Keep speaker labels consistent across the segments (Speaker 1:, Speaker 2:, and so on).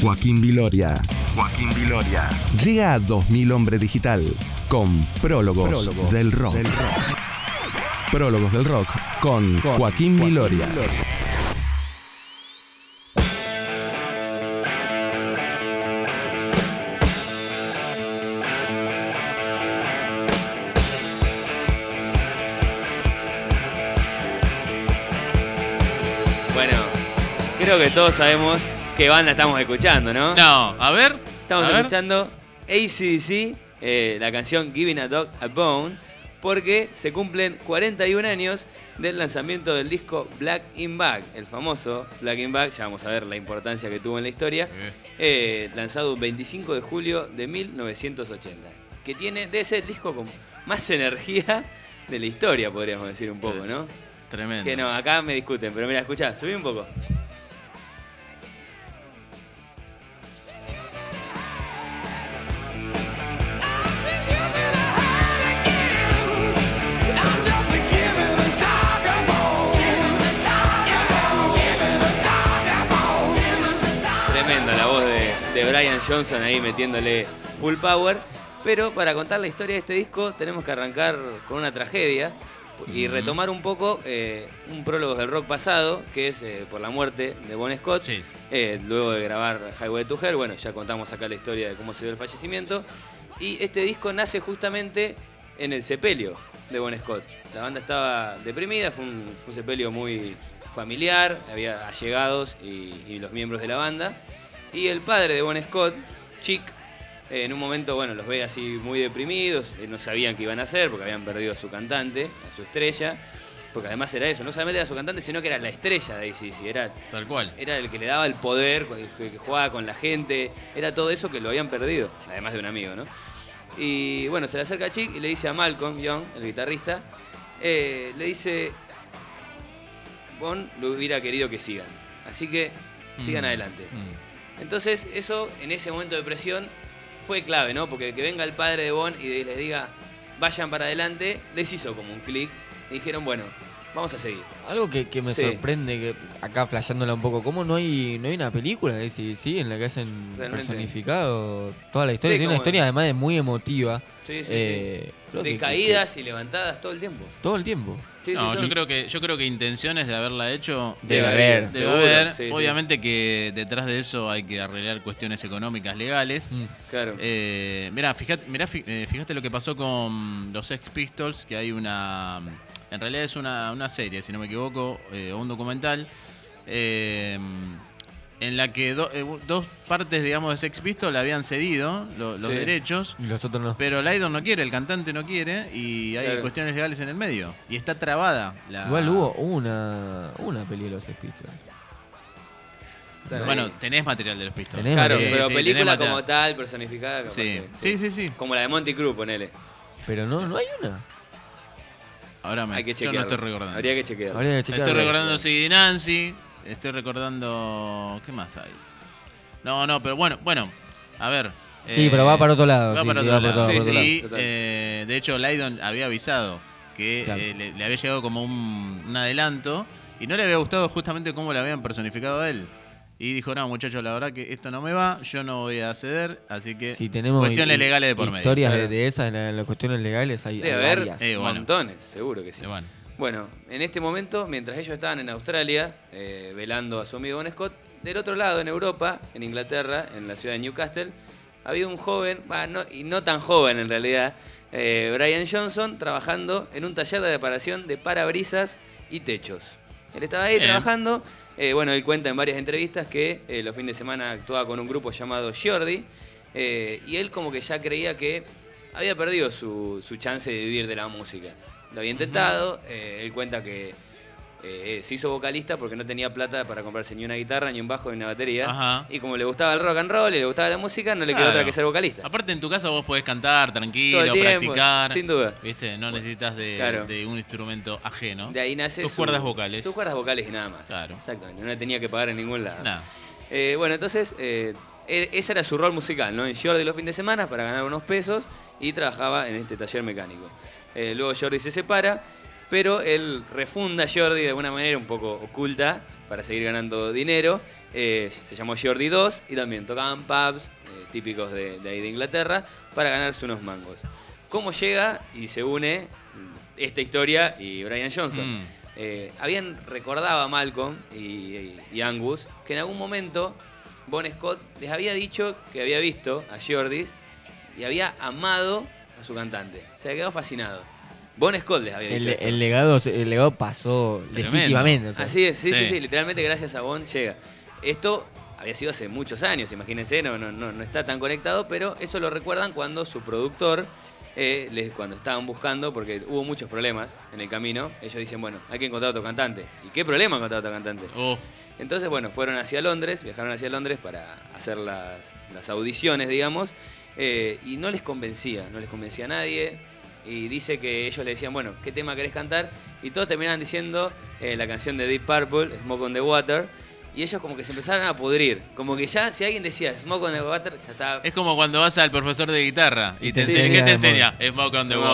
Speaker 1: Joaquín Viloria.
Speaker 2: Joaquín Viloria.
Speaker 1: Llega a 2000 Hombre Digital con Prólogos,
Speaker 3: Prólogos
Speaker 1: del, rock. Prólogos del Rock con, Joaquín, Viloria.
Speaker 4: Bueno, creo que todos sabemos qué banda estamos escuchando, ¿no?
Speaker 5: No, a ver.
Speaker 4: Estamos
Speaker 5: a ver.
Speaker 4: escuchando ACDC, eh, la canción Giving a Dog a Bone, porque se cumplen 41 años del lanzamiento del disco Black in Back, el famoso Black in Back, ya vamos a ver la importancia que tuvo en la historia, eh, lanzado el 25 de julio de 1980, que tiene, debe ser el disco con más energía de la historia, podríamos decir un poco, ¿no?
Speaker 5: Tremendo.
Speaker 4: Que no, acá me discuten, pero mira, escuchá, subí un poco. Brian Johnson ahí metiéndole full power. Pero para contar la historia de este disco tenemos que arrancar con una tragedia y retomar un poco eh, un prólogo del rock pasado, que es eh, por la muerte de Bon Scott.
Speaker 5: Sí.
Speaker 4: Eh, luego de grabar Highway to Hell, bueno, ya contamos acá la historia de cómo se dio el fallecimiento. Y este disco nace justamente en el sepelio de Bon Scott. La banda estaba deprimida, fue un, fue un sepelio muy familiar, había allegados y, y los miembros de la banda. Y el padre de Bon Scott, Chick, eh, en un momento, bueno, los ve así muy deprimidos, eh, no sabían qué iban a hacer porque habían perdido a su cantante, a su estrella. Porque además era eso, no solamente era su cantante, sino que era la estrella de ACDC, era
Speaker 5: Tal cual.
Speaker 4: era el que le daba el poder, el que que jugaba con la gente, era todo eso que lo habían perdido, además de un amigo, ¿no? Y bueno, se le acerca a Chick y le dice a Malcolm Young, el guitarrista, eh, le dice, Bon lo hubiera querido que sigan, así que sigan
Speaker 5: Mm,
Speaker 4: adelante.
Speaker 5: mm.
Speaker 4: Entonces eso, en ese momento de presión, fue clave, ¿no? Porque que venga el padre de Bon y les diga, vayan para adelante, les hizo como un clic y dijeron, bueno, vamos a seguir.
Speaker 3: Algo que, que me
Speaker 4: Sí.
Speaker 3: sorprende, que acá flasheándola un poco, ¿cómo no hay, no hay una película de sí, en la que hacen
Speaker 4: Realmente.
Speaker 3: personificado toda la historia?
Speaker 4: Sí,
Speaker 3: Tiene una historia además de muy emotiva.
Speaker 4: Sí, sí,
Speaker 3: Eh,
Speaker 4: de
Speaker 3: que- que-
Speaker 4: caídas y levantadas todo el tiempo.
Speaker 3: todo el tiempo.
Speaker 4: Sí,
Speaker 5: no, yo creo que yo creo que intenciones de haberla hecho
Speaker 3: Debe haber.
Speaker 5: debe
Speaker 4: seguro,
Speaker 5: haber.
Speaker 4: sí, sí.
Speaker 5: Obviamente que detrás de eso hay que arreglar cuestiones económicas legales.
Speaker 3: Mm.
Speaker 4: Claro.
Speaker 5: Eh, mirá, fíjate, mirá, fi- eh, fíjate lo que pasó con los Sex Pistols, que hay una... En realidad es una, una serie, si no me equivoco, eh, o un documental, eh, en la que do- eh, dos partes, digamos, de Sex Pistols habían cedido lo- los
Speaker 4: Sí.
Speaker 5: derechos,
Speaker 3: Y los otros no.
Speaker 5: pero Lydon no quiere, el cantante no quiere, y hay
Speaker 4: Claro.
Speaker 5: cuestiones legales en el medio. Y está trabada la...
Speaker 3: Igual hubo una, una peli de los Sex Pistols.
Speaker 5: Bueno,
Speaker 4: ahí.
Speaker 5: tenés material de los Pistols.
Speaker 3: Tenés
Speaker 4: claro,
Speaker 3: material.
Speaker 4: pero
Speaker 5: sí,
Speaker 4: película como tal, personificada. capaz
Speaker 5: Sí.
Speaker 4: que-
Speaker 5: sí, sí, sí.
Speaker 4: Como la de Monty Cruz, ponele.
Speaker 3: Pero no, no hay una.
Speaker 5: Ahora me,
Speaker 4: Hay que
Speaker 5: yo no estoy recordando.
Speaker 4: Habría que chequear.
Speaker 3: Habría que checar.
Speaker 5: Estoy recordando Siggy Nancy. Estoy recordando. ¿Qué más hay? No, no, pero bueno, bueno. A ver.
Speaker 3: Sí,
Speaker 5: eh,
Speaker 3: pero va para otro lado.
Speaker 5: Va
Speaker 3: sí,
Speaker 5: para otro
Speaker 3: va
Speaker 5: lado.
Speaker 3: otro-
Speaker 4: Sí,
Speaker 3: para otro
Speaker 4: sí,
Speaker 3: lado.
Speaker 5: Y,
Speaker 4: total.
Speaker 5: eh, de hecho, Lydon había avisado que
Speaker 3: Claro.
Speaker 5: eh, le, le había llegado como un, un adelanto y no le había gustado justamente cómo le habían personificado a él. Y dijo, no, muchachos, la verdad que esto no me va, yo no voy a ceder, así que
Speaker 3: Si tenemos
Speaker 5: cuestiones legales de por medio.
Speaker 3: historias de,
Speaker 4: Claro.
Speaker 3: de esas, en las cuestiones legales, hay, hay
Speaker 4: haber
Speaker 3: varias.
Speaker 5: Eh, bueno.
Speaker 4: montones, seguro que sí.
Speaker 5: Sí, bueno.
Speaker 4: Bueno, en este momento, mientras ellos estaban en Australia, eh, velando a su amigo Bon Scott, del otro lado, en Europa, en Inglaterra, en la ciudad de Newcastle, había un joven, bah, no- y no tan joven en realidad, eh, Brian Johnson, trabajando en un taller de reparación de parabrisas y techos. Él estaba ahí
Speaker 5: Bien.
Speaker 4: trabajando. eh, bueno, él cuenta en varias entrevistas que los fines de semana actuaba con un grupo llamado Jordi. y él como que ya creía que había perdido su, su chance de vivir de la música. Lo había intentado, eh, él cuenta que eh, se hizo vocalista porque no tenía plata para comprarse ni una guitarra, ni un bajo, ni una batería.
Speaker 5: Ajá.
Speaker 4: Y como le gustaba el rock and roll y le gustaba la música, no le quedó
Speaker 5: Claro.
Speaker 4: otra que ser vocalista.
Speaker 5: Aparte en tu casa vos podés cantar tranquilo,
Speaker 4: tiempo,
Speaker 5: practicar.
Speaker 4: sin duda.
Speaker 5: ¿Viste? No necesitas de,
Speaker 4: Claro.
Speaker 5: de un instrumento ajeno.
Speaker 4: De ahí nace
Speaker 5: Tus
Speaker 4: su-
Speaker 5: cuerdas vocales.
Speaker 4: Sus cuerdas vocales y nada más.
Speaker 5: Claro.
Speaker 4: Exactamente, no le tenía que pagar en ningún lado.
Speaker 5: Nada.
Speaker 4: Eh, bueno, entonces, eh, e- ese era su rol musical, ¿no? En Jordi los fines de semana para ganar unos pesos y trabajaba en este taller mecánico. Eh, luego Jordi se separa, pero él refunda a Jordi de alguna manera un poco oculta para seguir ganando dinero. Eh, se llamó Jordi 2 y también tocaban pubs eh, típicos de, de ahí de Inglaterra para ganarse unos mangos. ¿Cómo llega y se une mm, esta historia y Brian Johnson?
Speaker 5: Mm.
Speaker 4: Eh, habían recordado a Malcolm y, y- y Angus que en algún momento Bon Scott les había dicho que había visto a Jordis y había amado a su cantante. Se había quedado fascinado. Bon Scott les había dicho
Speaker 3: El, legado, el legado pasó
Speaker 5: Tremendo.
Speaker 3: legítimamente. o sea.
Speaker 4: Así es, sí, sí,
Speaker 5: Sí.
Speaker 4: sí, literalmente gracias a Bon llega. Esto había sido hace muchos años, imagínense, no, no, no, no está tan conectado, pero eso lo recuerdan cuando su productor, eh, les- cuando estaban buscando, porque hubo muchos problemas en el camino, ellos dicen, bueno, hay que encontrar otro cantante. ¿Y qué problema encontrar otro cantante?
Speaker 5: Oh,
Speaker 4: Entonces, bueno, fueron hacia Londres, viajaron hacia Londres para hacer las, las audiciones, digamos, eh, y no les convencía, no les convencía a nadie. Y dice que ellos le decían, bueno, ¿qué tema querés cantar? Y todos terminaban diciendo eh, la canción de Deep Purple, Smoke on the Water. Y ellos como que se empezaron a pudrir. Como que ya, si alguien decía Smoke on the Water, ya estaba...
Speaker 5: es como cuando vas al profesor de guitarra y te
Speaker 3: Sí,
Speaker 5: enseña,
Speaker 3: sí,
Speaker 5: ¿qué te enseña? Smoke on the
Speaker 4: Smoke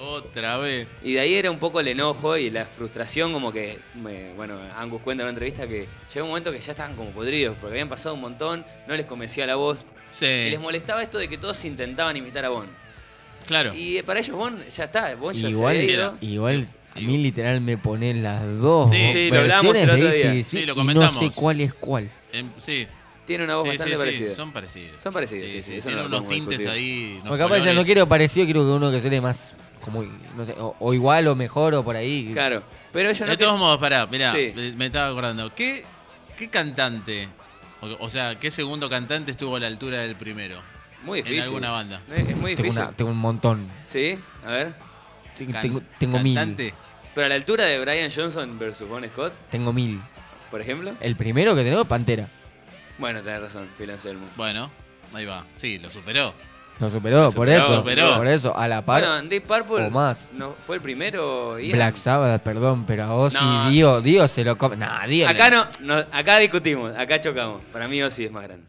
Speaker 5: otra vez.
Speaker 4: Y de ahí era un poco el enojo y la frustración, como que, me- bueno, Angus cuenta en una entrevista que llegó un momento que ya estaban como podridos, porque habían pasado un montón, no les convencía la voz,
Speaker 5: Sí,
Speaker 4: Y les molestaba esto de que todos intentaban imitar a Bon.
Speaker 5: claro.
Speaker 4: Y eh, para ellos Bon ya está, Bon ya
Speaker 3: Igual,
Speaker 4: se ido.
Speaker 3: igual, a
Speaker 5: Sí.
Speaker 3: mí literal me ponen las dos
Speaker 5: Sí.
Speaker 4: Sí, lo hablamos el
Speaker 3: versiones
Speaker 4: otro
Speaker 3: de
Speaker 4: día.
Speaker 3: AC/DC
Speaker 5: Sí, lo
Speaker 3: y no
Speaker 5: comentamos.
Speaker 3: sé cuál es cuál.
Speaker 5: Em, sí,
Speaker 4: Tiene una voz
Speaker 5: sí,
Speaker 4: bastante
Speaker 5: sí, sí,
Speaker 4: parecida.
Speaker 5: son parecidos.
Speaker 4: Son parecidos, sí, sí,
Speaker 5: Tienen unos tintes
Speaker 4: discutir.
Speaker 5: ahí.
Speaker 3: Porque capaz ya no quiero parecido, quiero que uno que suene más como, no sé, o, o igual o mejor o por ahí.
Speaker 4: Claro, pero ellos no
Speaker 5: De todos
Speaker 4: que-
Speaker 5: modos, pará, mirá,
Speaker 4: Sí.
Speaker 5: me- estaba acordando. ¿Qué, qué cantante, o, o sea, qué segundo cantante estuvo a la altura del primero?
Speaker 4: Muy
Speaker 5: en
Speaker 4: difícil.
Speaker 5: alguna banda.
Speaker 4: Es es muy
Speaker 3: tengo,
Speaker 4: difícil.
Speaker 3: una- tengo un montón.
Speaker 4: Sí, a ver.
Speaker 3: Tengo,
Speaker 5: Can-
Speaker 3: tengo, tengo mil.
Speaker 5: cantante.
Speaker 4: Pero a la altura de Brian Johnson versus Bon Scott,
Speaker 3: Tengo mil.
Speaker 4: por ejemplo.
Speaker 3: El primero que tengo es Pantera.
Speaker 4: Bueno, tenés razón, Phil Anselmo.
Speaker 5: Bueno, ahí va. Sí, lo superó.
Speaker 3: Lo superó, por
Speaker 4: superó,
Speaker 3: eso.
Speaker 5: superó.
Speaker 3: Por eso, a la par.
Speaker 4: Bueno, Deep Purple
Speaker 3: o más.
Speaker 4: no fue el primero. Ian.
Speaker 3: Black Sabbath, perdón, pero a Ozzy,
Speaker 4: No.
Speaker 3: Dio, Dio se lo come. Nah, Dio.
Speaker 4: Acá
Speaker 3: le-
Speaker 4: no, no, acá discutimos, acá chocamos. Para mí Ozzy es más grande.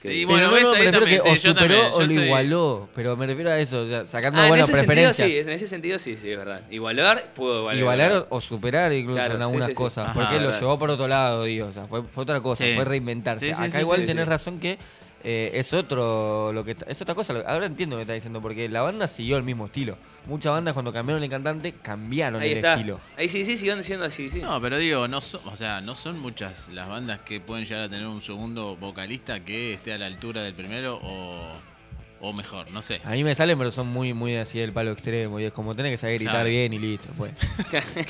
Speaker 4: Que
Speaker 5: Y bueno,
Speaker 3: pero no, me refiero
Speaker 5: también,
Speaker 3: que o
Speaker 5: sí, yo
Speaker 3: superó
Speaker 5: también,
Speaker 3: o lo
Speaker 5: estoy-
Speaker 3: igualó. Pero me refiero a eso, o sacando
Speaker 4: Ah, en
Speaker 3: buenas
Speaker 4: ese sentido
Speaker 3: preferencias.
Speaker 4: sí, en ese sentido sí, sí, es verdad. Igualar pudo igualar.
Speaker 3: Igualar o, o superar incluso
Speaker 4: Claro,
Speaker 3: en algunas
Speaker 4: sí, sí.
Speaker 3: cosas.
Speaker 5: Ajá,
Speaker 3: porque lo
Speaker 4: verdad.
Speaker 3: llevó por otro lado, digo. O sea, fue, fue otra cosa,
Speaker 5: Sí.
Speaker 3: fue reinventarse.
Speaker 5: Sí, sí,
Speaker 3: Acá
Speaker 5: sí,
Speaker 3: igual
Speaker 4: sí,
Speaker 3: tenés
Speaker 4: sí.
Speaker 3: razón que eh, es otro lo que está- es otra cosa. Ahora entiendo lo que está diciendo, porque la banda siguió el mismo estilo. Muchas bandas cuando cambiaron el cantante cambiaron
Speaker 4: Ahí
Speaker 3: el
Speaker 4: está.
Speaker 3: estilo.
Speaker 4: Ahí sí, sí, siguió siendo así, sí.
Speaker 5: No, pero digo, no son, o sea, no son muchas las bandas que pueden llegar a tener un segundo vocalista que esté a la altura del primero o, o mejor, no sé.
Speaker 3: A mí me salen, pero son muy, muy así del palo extremo. Y es como tenés que saber gritar
Speaker 5: Claro.
Speaker 3: bien y listo, fue.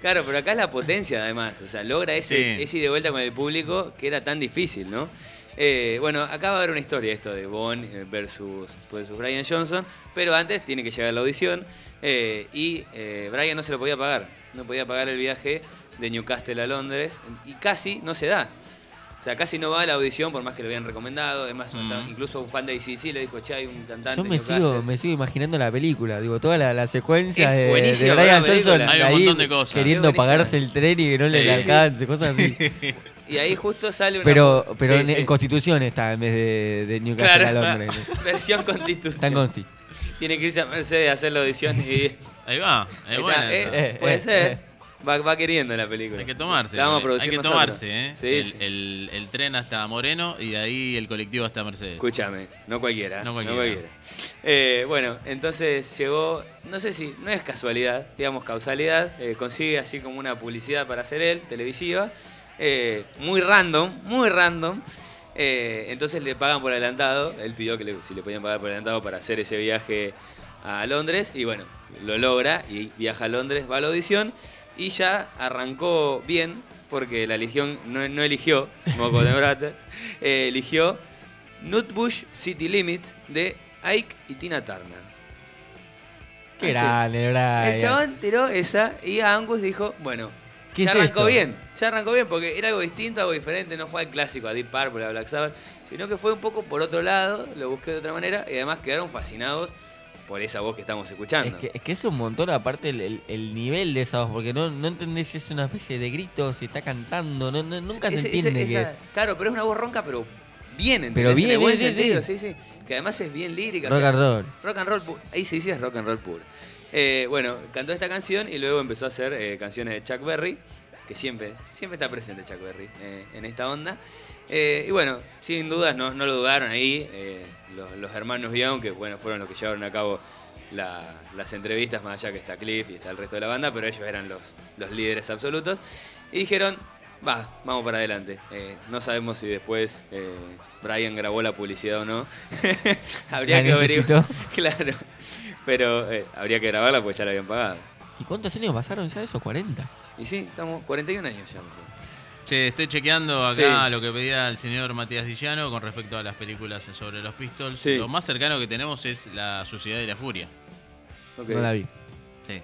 Speaker 4: Claro, pero acá es la potencia además. O sea, logra ese,
Speaker 5: Sí.
Speaker 4: ese de vuelta con el público que era tan difícil, ¿no? Eh, bueno, acá va a haber una historia esto de Bon eh, versus, versus Brian Johnson, pero antes tiene que llegar la audición eh, y eh, Brian no se lo podía pagar, no podía pagar el viaje de Newcastle a Londres y casi no se da. O sea, casi no va a la audición por más que lo habían recomendado. Es más,
Speaker 5: Mm.
Speaker 4: incluso un fan de ACC le dijo, che, hay un cantante.
Speaker 3: Yo me
Speaker 4: Newcastle".
Speaker 3: sigo, me sigo imaginando la película, digo, toda la, la secuencia
Speaker 4: Es
Speaker 3: de, Brian. Johnson
Speaker 5: Hay un
Speaker 3: ahí
Speaker 5: montón de cosas.
Speaker 3: queriendo pagarse el tren y que no le
Speaker 5: Sí, sí.
Speaker 3: alcance, cosas así.
Speaker 4: Y ahí justo sale una...
Speaker 3: Pero, pero
Speaker 4: Sí,
Speaker 3: en,
Speaker 4: sí.
Speaker 3: en Constitución está en vez de, de Newcastle
Speaker 4: Claro.
Speaker 3: a Londres.
Speaker 4: Versión constitución.
Speaker 3: Está en Consti.
Speaker 4: Tiene que irse a Mercedes a hacer la audición y.
Speaker 5: Ahí va,
Speaker 4: Ahí
Speaker 5: buena.
Speaker 4: eh,
Speaker 3: eh,
Speaker 4: puede
Speaker 3: eh,
Speaker 4: ser.
Speaker 3: eh.
Speaker 4: Va, va queriendo la película.
Speaker 5: Hay que tomarse.
Speaker 4: La vamos a
Speaker 5: Hay
Speaker 4: producir
Speaker 5: que
Speaker 4: nosotros.
Speaker 5: tomarse, ¿eh?
Speaker 4: Sí,
Speaker 5: el,
Speaker 4: sí.
Speaker 5: el- el tren hasta Moreno y de ahí el colectivo hasta Mercedes.
Speaker 4: Escúchame, no cualquiera.
Speaker 5: No cualquiera.
Speaker 4: Eh, bueno, entonces llegó, no sé si, no es casualidad, digamos causalidad, eh, consigue así como una publicidad para hacer él, televisiva, eh, muy random, muy random. eh, entonces le pagan por adelantado, él pidió que le- si le podían pagar por adelantado para hacer ese viaje a Londres y bueno, lo logra y viaja a Londres, va a la audición y ya arrancó bien porque la legión no, no eligió Moco de Brate, eh, eligió Nutbush City Limits de Ike y Tina Turner.
Speaker 3: Qué grande, Brian.
Speaker 4: El chabón tiró esa y a Angus dijo, bueno,
Speaker 3: ¿Qué
Speaker 4: ya
Speaker 3: es
Speaker 4: arrancó
Speaker 3: esto?
Speaker 4: bien, ya arrancó bien porque era algo distinto, algo diferente, no fue al clásico, a Deep Purple, a Black Sabbath, sino que fue un poco por otro lado, lo busqué de otra manera y además quedaron fascinados por esa voz que estamos escuchando.
Speaker 3: Es que, es que es un montón aparte el, el- el nivel de esa voz, porque no, no entendés si es una especie de grito, si está cantando, no, no- nunca se
Speaker 4: ese-
Speaker 3: entiende
Speaker 4: esa-
Speaker 3: es.
Speaker 4: Claro, pero es una voz ronca, pero bien, ¿entendés?
Speaker 3: Pero
Speaker 4: En el
Speaker 3: bien,
Speaker 4: buen
Speaker 3: sí,
Speaker 4: sentido,
Speaker 3: sí.
Speaker 4: sí, sí. Que además es bien lírica. o
Speaker 3: Rock
Speaker 4: sea,
Speaker 3: and roll.
Speaker 4: Rock and roll. Ahí sí es rock and roll puro. Eh, bueno, cantó esta canción y luego empezó a hacer eh, canciones de Chuck Berry. que siempre, siempre está presente Chuck Berry eh, en esta onda. Y bueno, sin dudas no, no lo dudaron ahí los, hermanos Young, que bueno, fueron los que llevaron a cabo la- las entrevistas, más allá que está Cliff y está el resto de la banda, pero ellos eran los, los líderes absolutos. Y dijeron, va, vamos para adelante. Eh, no sabemos si después eh, Brian grabó la publicidad o no. habría
Speaker 3: La
Speaker 4: que averiguar. claro. Pero eh, habría que grabarla porque ya la habían pagado.
Speaker 3: ¿Y cuántos años pasaron ya de eso? 40.
Speaker 4: Y sí, estamos 41 años ya.
Speaker 5: Che, estoy chequeando acá
Speaker 4: Sí.
Speaker 5: lo que pedía el señor Matías Dillano con respecto a las películas sobre los Pistols.
Speaker 4: Sí.
Speaker 5: Lo más cercano que tenemos es La Suciedad y la Furia.
Speaker 3: No la vi.
Speaker 5: Sí.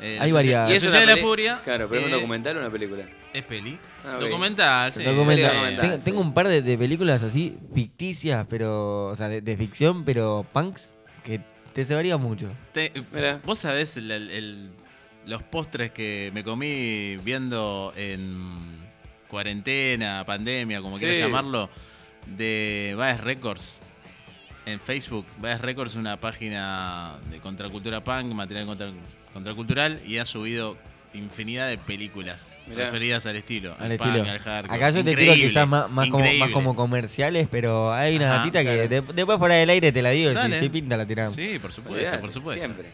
Speaker 5: Eh,
Speaker 3: Hay varias-
Speaker 4: Y es
Speaker 5: La y la Furia.
Speaker 4: Claro, pero es un documental o una película.
Speaker 5: Es peli.
Speaker 4: Ah, ok.
Speaker 5: Documental, sí.
Speaker 3: Documental. Tengo,
Speaker 4: sí.
Speaker 3: tengo un par de, de películas así ficticias, pero. O sea, de, de ficción, pero punks, que te cebaría mucho.
Speaker 5: Te-. Vos sabés el- el- el- los postres que me comí viendo en cuarentena, pandemia, como
Speaker 4: Sí.
Speaker 5: quieras llamarlo, de Baez Records en Facebook. Baez Records es una página de contracultura punk, material contra- contracultural, y ha subido infinidad de películas
Speaker 4: Mirá.
Speaker 5: referidas al estilo.
Speaker 3: Al
Speaker 5: punk,
Speaker 3: estilo.
Speaker 5: al hardcore.
Speaker 3: Acá yo te tiro quizás más, más, como, más como comerciales, pero hay una
Speaker 5: Ajá,
Speaker 3: gatita que de- después fuera del aire te la digo, y si, si pinta la tiramos.
Speaker 5: Sí, por supuesto, por supuesto.
Speaker 4: Siempre.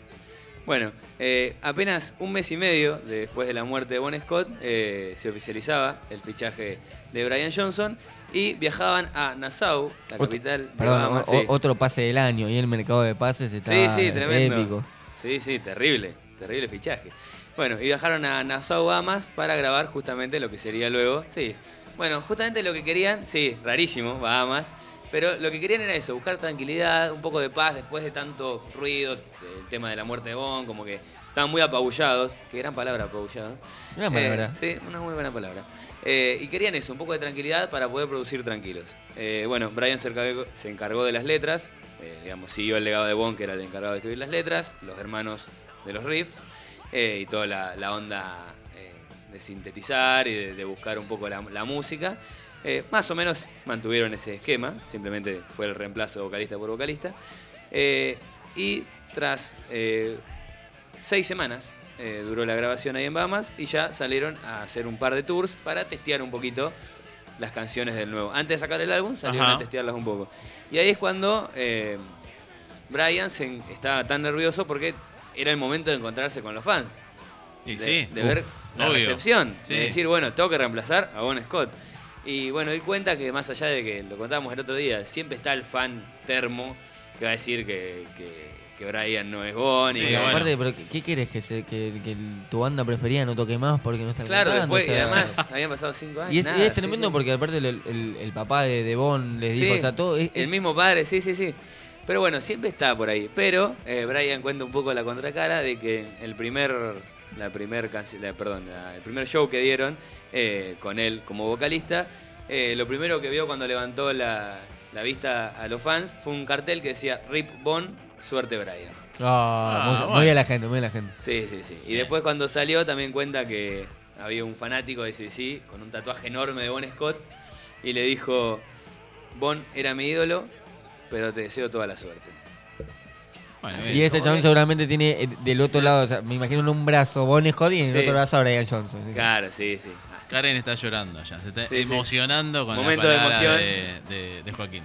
Speaker 4: Bueno, eh, apenas un mes y medio después de la muerte de Bon Scott, eh, se oficializaba el fichaje de Brian Johnson y viajaban a Nassau, la
Speaker 3: Otro-
Speaker 4: capital de
Speaker 3: Perdón,
Speaker 4: Bahamas.
Speaker 3: o-
Speaker 4: Sí.
Speaker 3: otro pase del año y el mercado de pases está
Speaker 4: Sí, sí, tremendo.
Speaker 3: épico.
Speaker 4: Sí, sí, terrible, terrible fichaje. Bueno, y viajaron a Nassau, Bahamas para grabar justamente lo que sería luego. Sí, bueno, justamente lo que querían, sí, rarísimo, Bahamas, pero lo que querían era eso, buscar tranquilidad, un poco de paz después de tanto ruido, el tema de la muerte de Bon, como que estaban muy apabullados, qué gran palabra, apabullado.
Speaker 3: Gran palabra.
Speaker 4: Eh, sí, una muy buena palabra. Eh, y querían eso, un poco de tranquilidad para poder producir tranquilos. Eh, bueno, Brian se encargó, se encargó de las letras, digamos, siguió el legado de Bon, que era el encargado de escribir las letras, los hermanos de los riffs, eh, y toda la, la onda eh, de sintetizar y de, de buscar un poco la, la música. Eh, más o menos mantuvieron ese esquema, simplemente fue el reemplazo vocalista por vocalista. Y tras seis semanas duró la grabación ahí en Bahamas y ya salieron a hacer un par de tours para testear un poquito las canciones del nuevo. Antes de sacar el álbum salieron
Speaker 5: Ajá.
Speaker 4: a testearlas un poco. Y ahí es cuando Brian se estaba tan nervioso porque era el momento de encontrarse con los fans.
Speaker 5: Y
Speaker 4: de,
Speaker 5: sí.
Speaker 4: de
Speaker 5: Uf,
Speaker 4: ver la
Speaker 5: obvio.
Speaker 4: recepción.
Speaker 5: Sí.
Speaker 4: De decir, bueno, tengo que reemplazar a Bon Scott. Y bueno, di cuenta que más allá de que lo contábamos el otro día, siempre está el fan termo que va a decir que, que, que Brian no es Bon. y
Speaker 5: Sí,
Speaker 4: que-
Speaker 3: Pero
Speaker 5: bueno.
Speaker 3: aparte, pero ¿qué, quieres? ¿Que, se, que, que tu banda preferida no toque más porque no está
Speaker 4: Claro,
Speaker 3: cantando?
Speaker 4: después,
Speaker 3: O sea,
Speaker 4: y además habían pasado cinco años.
Speaker 3: Y es,
Speaker 4: nada,
Speaker 3: es
Speaker 4: sí,
Speaker 3: tremendo
Speaker 4: sí.
Speaker 3: porque aparte el, el- el papá de, de Bon les dijo,
Speaker 4: Sí,
Speaker 3: o sea, todo es,
Speaker 4: el
Speaker 3: es-
Speaker 4: mismo padre, sí, sí, sí. Pero bueno, siempre está por ahí. Pero eh, Brian cuenta un poco la contracara de que el primer, la primer la- perdón, la- el primer show que dieron eh, con él como vocalista, eh, lo primero que vio cuando levantó la, la vista a los fans fue un cartel que decía Rip Bon, suerte Brian.
Speaker 3: Ah,
Speaker 5: Ah,
Speaker 3: muy,
Speaker 5: bueno.
Speaker 3: muy a la gente, muy a la gente.
Speaker 4: Sí, sí, sí. Y
Speaker 5: Bien.
Speaker 4: después cuando salió también cuenta que había un fanático de CC con un tatuaje enorme de Bon Scott y le dijo, Bon era mi ídolo, pero te deseo toda la suerte.
Speaker 5: Bueno,
Speaker 3: y ese chabón seguramente tiene eh, del otro lado, o sea, me imagino en un brazo Bon Scott y en el
Speaker 4: Sí.
Speaker 3: otro brazo a Brian Johnson.
Speaker 4: Claro, sí, sí.
Speaker 5: Karen está llorando ya, se está
Speaker 4: Sí, sí.
Speaker 5: emocionando con
Speaker 4: Momento
Speaker 5: la
Speaker 4: de
Speaker 5: palabra
Speaker 4: emoción.
Speaker 5: de, de- de Joaquín.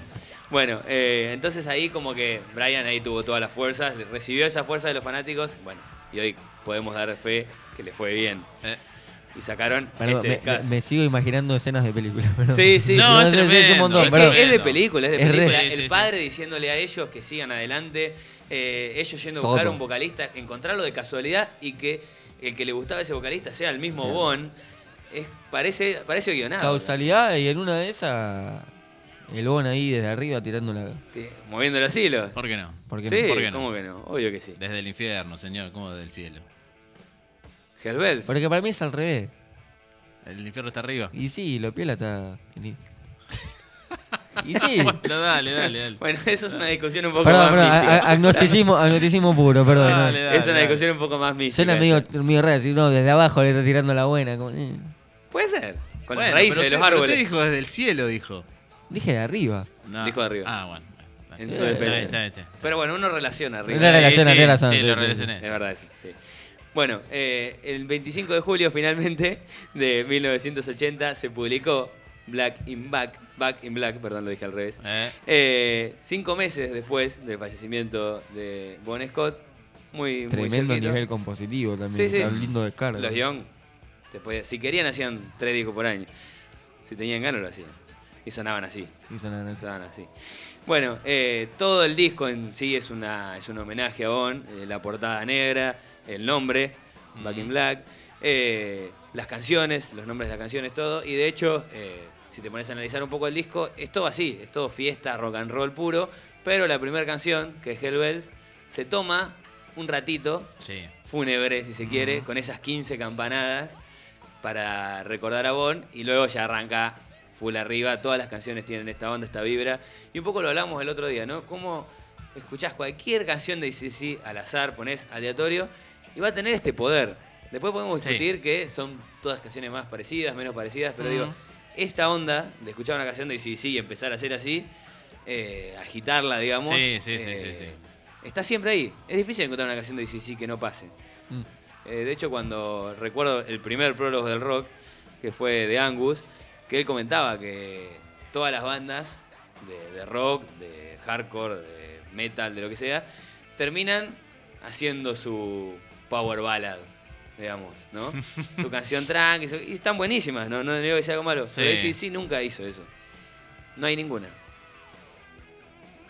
Speaker 4: Bueno, eh, entonces ahí como que Brian ahí tuvo todas las fuerzas, recibió esa fuerza de los fanáticos, bueno, y hoy podemos dar fe que le fue bien.
Speaker 5: Eh,
Speaker 4: Y sacaron
Speaker 3: Perdón,
Speaker 4: este
Speaker 3: me, sigo imaginando escenas de películas. perdón.
Speaker 4: Sí, sí,
Speaker 5: No,
Speaker 4: sí.
Speaker 5: es
Speaker 3: es un
Speaker 5: tremendo,
Speaker 3: montón,
Speaker 4: Es,
Speaker 5: es
Speaker 4: que
Speaker 3: perdón.
Speaker 4: es de película, es de película. El padre diciéndole a ellos que sigan adelante, eh, ellos yendo a
Speaker 3: Todo.
Speaker 4: buscar un vocalista, encontrarlo de casualidad y que el que le gustaba ese vocalista sea el mismo
Speaker 3: Sí.
Speaker 4: Bon, es, parece, parece guionado.
Speaker 3: Causalidad y en una de esas, el Bon ahí desde arriba tirando la...
Speaker 4: Sí, Moviendo los hilos.
Speaker 5: ¿Por qué no?
Speaker 3: Porque
Speaker 4: Sí,
Speaker 5: ¿por qué no?
Speaker 4: ¿cómo que no? Obvio que sí.
Speaker 5: Desde el infierno, señor, como desde el cielo.
Speaker 4: Hellbells.
Speaker 3: Porque para mí es al revés.
Speaker 5: El infierno está arriba.
Speaker 3: Y sí, lo piola está... Y sí.
Speaker 5: Bueno, dale, dale, dale.
Speaker 4: Bueno, eso es una discusión un poco
Speaker 3: Perdón,
Speaker 4: más
Speaker 3: perdón,
Speaker 4: mística.
Speaker 3: agnosticismo, agnosticismo puro, perdón. no.
Speaker 5: Dale, dale.
Speaker 4: es una
Speaker 5: dale.
Speaker 4: discusión un poco más mística.
Speaker 3: Suena medio, medio raro, decir, no, desde abajo le está tirando la buena. como, eh.
Speaker 4: Puede ser. Con
Speaker 5: Bueno,
Speaker 4: las raíces
Speaker 5: pero
Speaker 4: de los
Speaker 5: pero
Speaker 4: árboles.
Speaker 5: Usted dijo desde el cielo, dijo.
Speaker 3: Dije de arriba.
Speaker 5: No.
Speaker 4: Dijo de arriba.
Speaker 5: Ah, bueno.
Speaker 4: En su defensa. Pero bueno, uno relaciona arriba.
Speaker 3: Una relación,
Speaker 5: sí,
Speaker 3: tiene razón,
Speaker 5: Sí,
Speaker 3: sí,
Speaker 5: lo
Speaker 3: sí,
Speaker 5: relacioné.
Speaker 4: Es verdad sí. Bueno, eh, el 25 de julio finalmente de 1980 se publicó Black in Back, Back in Black, perdón, lo dije al revés.
Speaker 5: Eh,
Speaker 4: Eh, cinco meses después del fallecimiento de Bon Scott, muy, muy
Speaker 3: Tremendo nivel compositivo también.
Speaker 4: Sí, sí.
Speaker 3: lindo descargo.
Speaker 4: Los Young, si querían hacían tres discos por año. Si tenían ganas lo hacían. Y sonaban así.
Speaker 3: Y así.
Speaker 4: Sonaban así. Bueno, eh, todo el disco en sí es, una, es un homenaje a Bon. eh, la portada negra, el nombre, Back in Black, eh, las canciones, los nombres de las canciones, todo. Y de hecho, eh, si te pones a analizar un poco el disco, es todo así, es todo fiesta, rock and roll puro. Pero la primera canción, que es Hell Bells, se toma un ratito
Speaker 5: sí.
Speaker 4: fúnebre, si se quiere, con esas 15 campanadas para recordar a Bon y luego ya arranca full arriba. Todas las canciones tienen esta onda, esta vibra. Y un poco lo hablamos el otro día, ¿no? Cómo escuchás cualquier canción de ICC al azar, pones aleatorio y va a tener este poder. Después podemos
Speaker 5: Sí.
Speaker 4: discutir que son todas canciones más parecidas, menos parecidas, pero digo, esta onda de escuchar una canción de ICC y empezar a hacer así, eh, agitarla, digamos.
Speaker 5: Sí, sí, sí,
Speaker 4: eh,
Speaker 5: sí, sí.
Speaker 4: Está siempre ahí. Es difícil encontrar una canción de ICC que no pase.
Speaker 3: Mm.
Speaker 4: Eh, de hecho, cuando recuerdo el primer prólogo del rock, que fue de Angus, que él comentaba que todas las bandas de, de rock, de hardcore, de metal, de lo que sea, terminan haciendo su power ballad, digamos, ¿no? su canción tranqui, su- y están buenísimas, no, no digo que sea algo malo.
Speaker 5: Sí.
Speaker 4: Pero sí, sí, nunca hizo eso. No hay ninguna.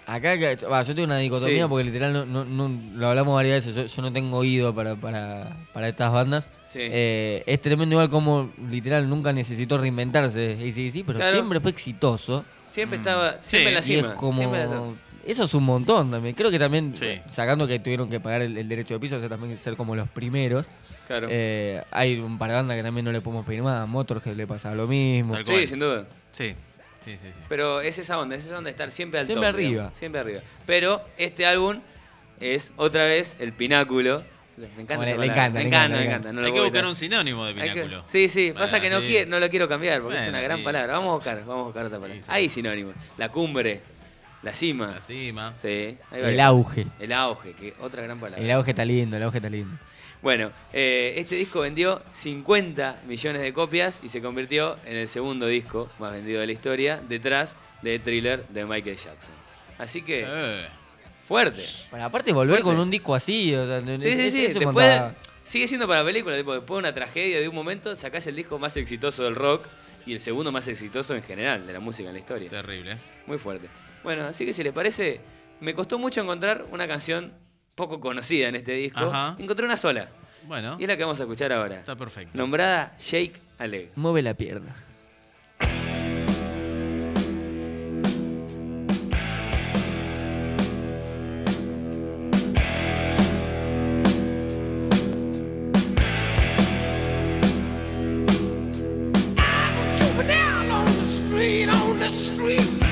Speaker 3: Acá, yo tengo una dicotomía
Speaker 4: Sí.
Speaker 3: porque literal no, no- no- lo hablamos varias veces. Yo, yo no tengo oído para, para, para estas bandas.
Speaker 4: Sí.
Speaker 3: Eh, es tremendo igual como literal nunca necesitó reinventarse. Y sí, sí, pero
Speaker 4: Claro.
Speaker 3: siempre fue exitoso.
Speaker 4: Siempre
Speaker 5: Mm.
Speaker 4: estaba, siempre
Speaker 5: Sí,
Speaker 4: en la
Speaker 3: Y
Speaker 4: cima.
Speaker 3: es como. Eso es un montón también. Creo que también,
Speaker 5: Sí.
Speaker 3: sacando que tuvieron que pagar el, el derecho de piso, o sea, también ser como los primeros.
Speaker 4: Claro.
Speaker 3: Eh, hay un par de bandas que también no le podemos pedir más. A Motorhead le pasaba lo mismo.
Speaker 4: Sí, sin duda.
Speaker 5: Sí, sí, sí. sí.
Speaker 4: Pero es esa onda, es esa onda de estar siempre al
Speaker 3: Siempre
Speaker 4: top,
Speaker 3: arriba.
Speaker 4: digamos, siempre arriba. Pero este álbum es otra vez el pináculo. Me encanta,
Speaker 3: Bueno,
Speaker 4: esa
Speaker 3: le
Speaker 4: palabra.
Speaker 3: encanta,
Speaker 4: me
Speaker 3: le
Speaker 4: encanta,
Speaker 3: encanta,
Speaker 4: me encanta. no lo
Speaker 5: Hay que buscar un sinónimo de
Speaker 4: que-
Speaker 5: pináculo.
Speaker 4: Sí, sí, pasa que no, quiero, no lo quiero cambiar porque es una gran
Speaker 5: sí.
Speaker 4: palabra. Vamos a buscar, vamos a buscar otra palabra.
Speaker 5: Sí, sí.
Speaker 4: Hay sinónimos. La cumbre, la cima.
Speaker 5: La cima.
Speaker 4: Sí, ahí va.
Speaker 3: El auge.
Speaker 4: El auge, que otra gran palabra.
Speaker 3: El auge está lindo, el auge está lindo.
Speaker 4: Bueno, eh, este disco vendió 50 millones de copias y se convirtió en el segundo disco más vendido de la historia, detrás de Thriller de Michael Jackson. Así que,
Speaker 5: Eh,
Speaker 4: fuerte.
Speaker 3: Para aparte volver
Speaker 4: Fuerte.
Speaker 3: con un disco así, o sea,
Speaker 4: Sí, sí,
Speaker 3: es-
Speaker 4: sí.
Speaker 3: eso
Speaker 4: Después, sigue siendo para películas, tipo, después de una tragedia de un momento, sacás el disco más exitoso del rock y el segundo más exitoso en general de la música en la historia.
Speaker 5: terrible.
Speaker 4: Muy fuerte. Bueno, así que si les parece, me costó mucho encontrar una canción poco conocida en este disco.
Speaker 5: Ajá.
Speaker 4: Encontré una sola.
Speaker 5: Bueno,
Speaker 4: Y es la que vamos a escuchar ahora.
Speaker 5: está perfecto.
Speaker 4: Nombrada Shake a Leg.
Speaker 3: Mueve la pierna.
Speaker 2: Street,